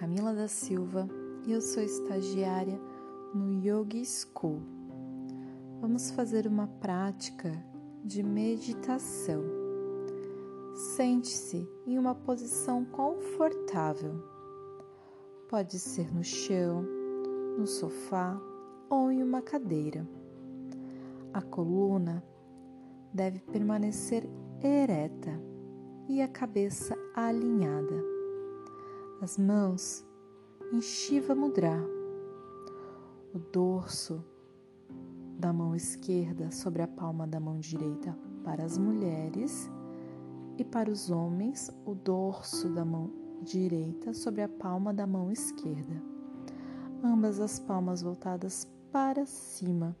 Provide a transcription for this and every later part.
Camila da Silva e eu sou estagiária no Yogi School. Vamos fazer uma prática de meditação. Sente-se em uma posição confortável. Pode ser no chão, no sofá ou em uma cadeira. A coluna deve permanecer ereta e a cabeça alinhada. As mãos em Shiva Mudra. O dorso da mão esquerda sobre a palma da mão direita para as mulheres e para os homens, o dorso da mão direita sobre a palma da mão esquerda. Ambas as palmas voltadas para cima.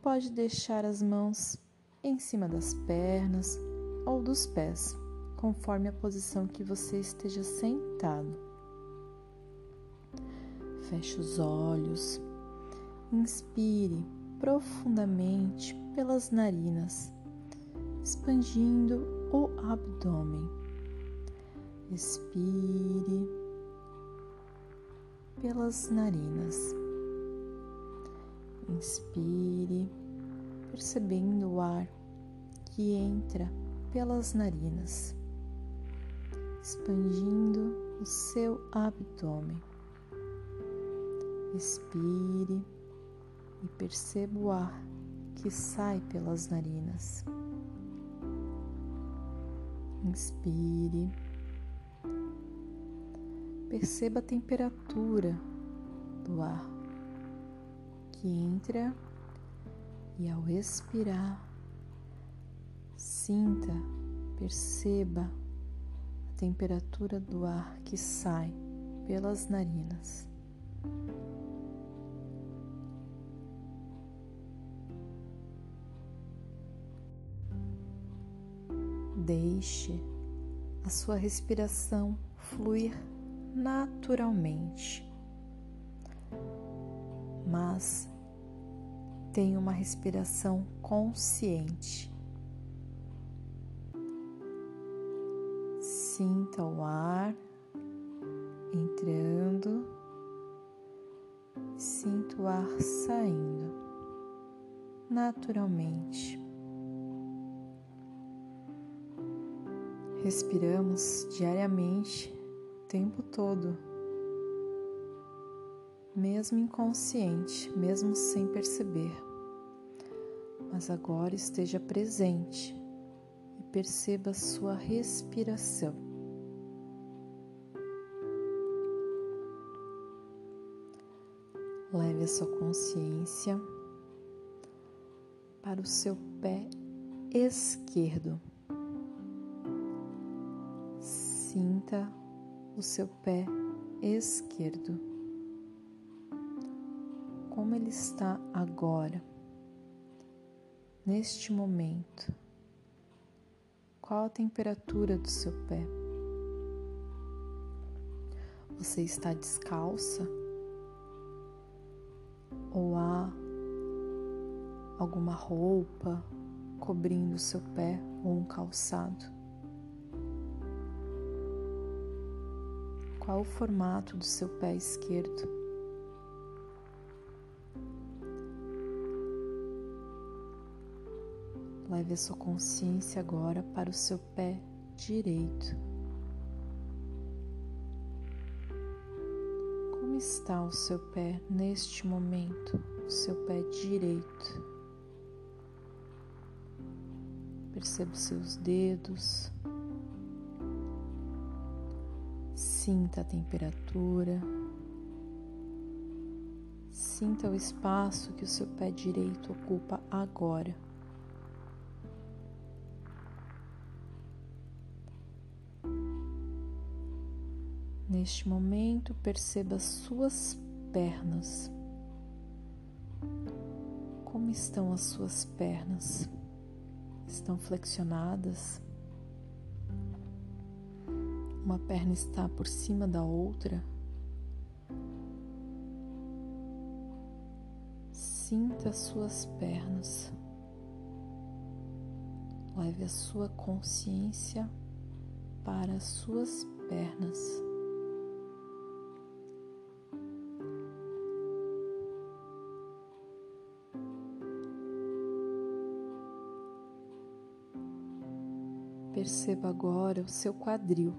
Pode deixar as mãos em cima das pernas ou dos pés, conforme a posição que você esteja sentado. Feche os olhos, inspire profundamente pelas narinas, expandindo o abdômen. Expire pelas narinas. Inspire, percebendo o ar que entra pelas narinas, expandindo o seu abdômen. Expire e perceba o ar que sai pelas narinas. Inspire. Perceba a temperatura do ar que entra e ao expirar Sinta, perceba temperatura do ar que sai pelas narinas. Deixe a sua respiração fluir naturalmente, mas tenha uma respiração consciente. Sinta o ar entrando, sinta o ar saindo naturalmente. Respiramos diariamente, o tempo todo, mesmo inconsciente, mesmo sem perceber. Mas agora esteja presente e perceba sua respiração. Leve a sua consciência para o seu pé esquerdo. Sinta o seu pé esquerdo. Como ele está agora, neste momento? Qual a temperatura do seu pé? Você está descalça? Ou há alguma roupa cobrindo o seu pé ou um calçado? Qual o formato do seu pé esquerdo? Leve a sua consciência agora para o seu pé direito. Como está o seu pé neste momento, o seu pé direito? Perceba os seus dedos, sinta a temperatura, sinta o espaço que o seu pé direito ocupa agora. Neste momento, perceba suas pernas. Como estão as suas pernas? Estão flexionadas? Uma perna está por cima da outra? Sinta as suas pernas. Leve a sua consciência para as suas pernas. Perceba agora o seu quadril.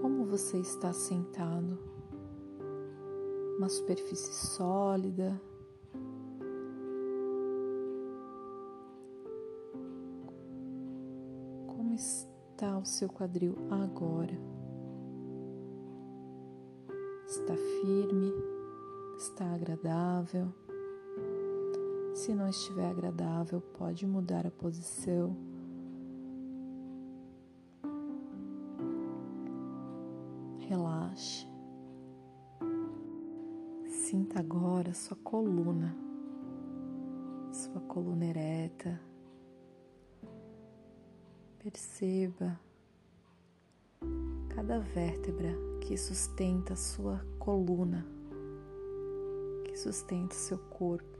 Como você está sentado? Uma superfície sólida. Como está o seu quadril agora? Está firme? Está agradável? Se não estiver agradável, pode mudar a posição. Relaxe. Sinta agora sua coluna, sua coluna ereta. Perceba cada vértebra que sustenta sua coluna, que sustenta seu corpo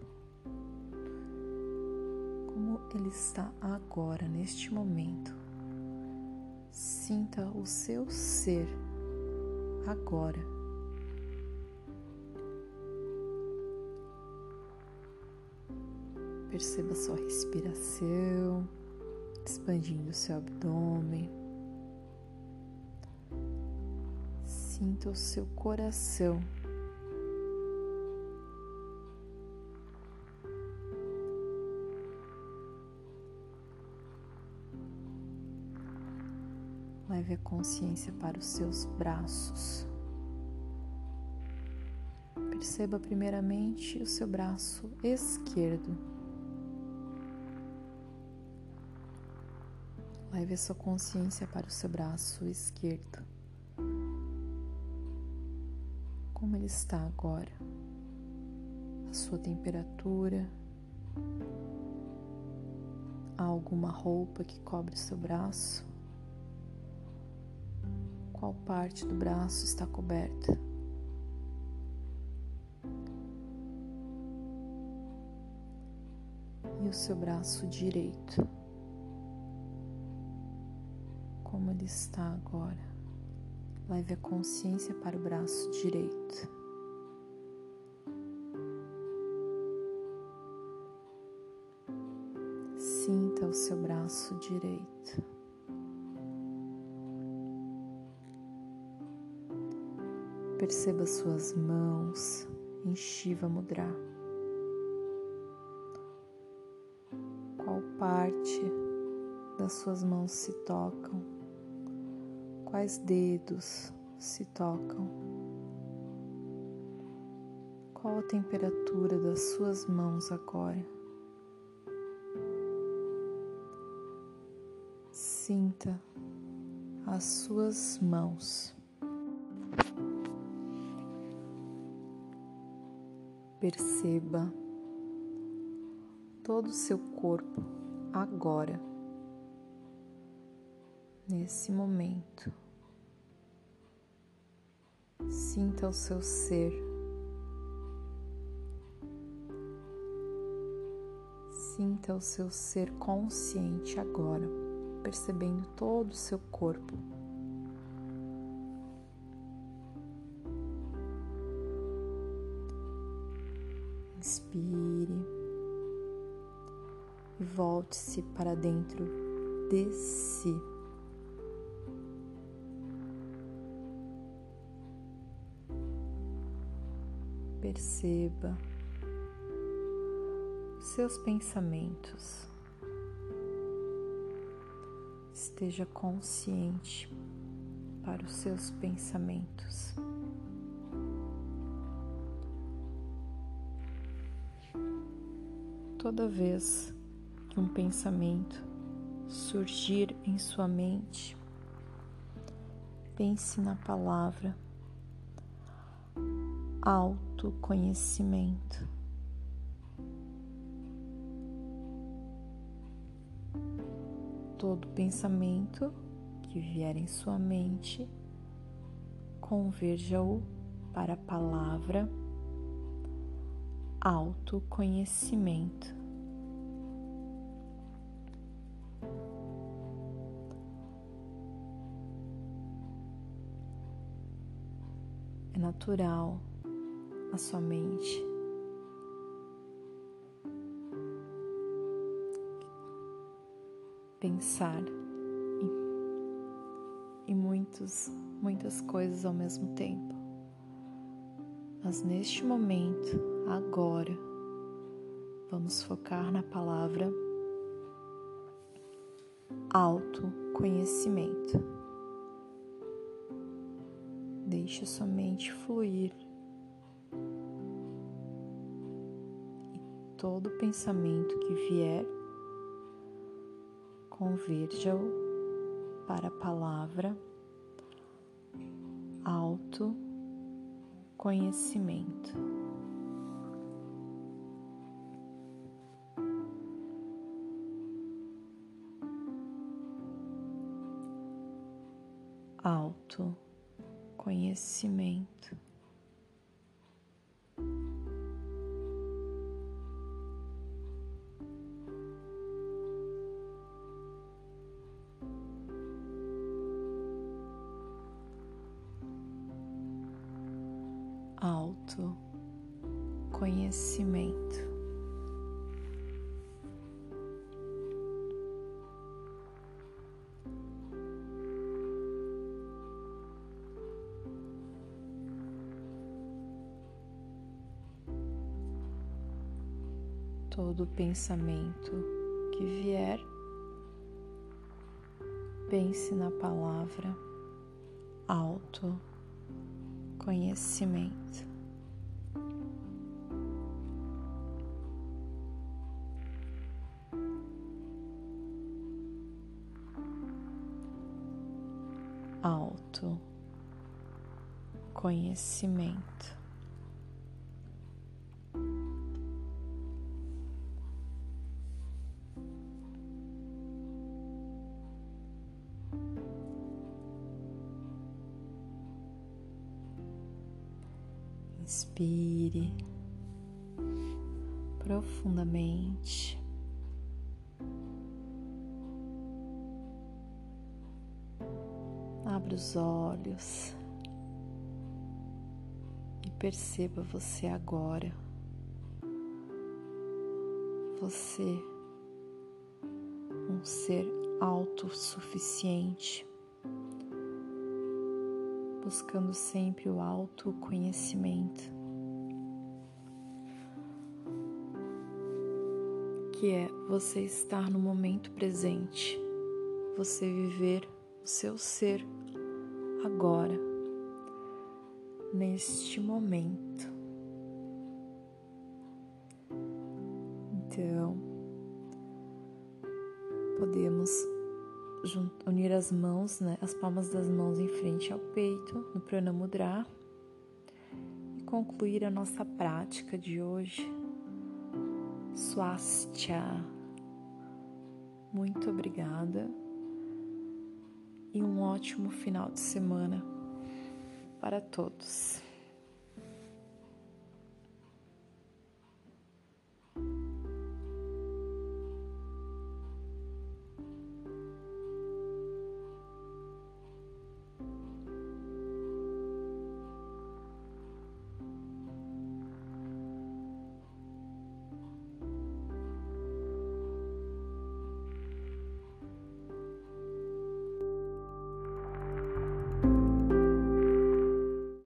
ele está agora, neste momento. Sinta o seu ser agora. Perceba sua respiração, expandindo seu abdômen. Sinta o seu coração Leve a consciência para os seus braços. Perceba primeiramente o seu braço esquerdo. Leve a sua consciência para o seu braço esquerdo. Como ele está agora? A sua temperatura? Há alguma roupa que cobre o seu braço? Qual parte do braço está coberta. E o seu braço direito, como ele está agora. Leve a consciência para o braço direito. Sinta o seu braço direito. Perceba suas mãos em Shiva Mudra. Qual parte das suas mãos se tocam? Quais dedos se tocam? Qual a temperatura das suas mãos agora? Sinta as suas mãos. Perceba todo o seu corpo agora, nesse momento. Sinta o seu ser. Sinta o seu ser consciente agora, percebendo todo o seu corpo. Inspire e volte-se para dentro de si. Perceba seus pensamentos. Esteja consciente para os seus pensamentos. Toda vez que um pensamento surgir em sua mente, pense na palavra autoconhecimento. Todo pensamento que vier em sua mente, converja-o para a palavra autoconhecimento. É natural a sua mente pensar em muitos, muitas coisas ao mesmo tempo. Mas neste momento, agora, vamos focar na palavra autoconhecimento. Deixe sua mente fluir e todo pensamento que vier, converja-o para a palavra autoconhecimento. Autoconhecimento. Todo pensamento que vier, pense na palavra autoconhecimento. Autoconhecimento. Inspire profundamente. Abra os olhos e perceba você agora. Você, um ser autossuficiente buscando sempre o autoconhecimento, que é você estar no momento presente, você viver o seu ser agora, neste momento. Então, podemos unir as mãos, né, as palmas das mãos em frente ao peito, no Pranamudra, e concluir a nossa prática de hoje. Swastia. Muito obrigada e um ótimo final de semana para todos.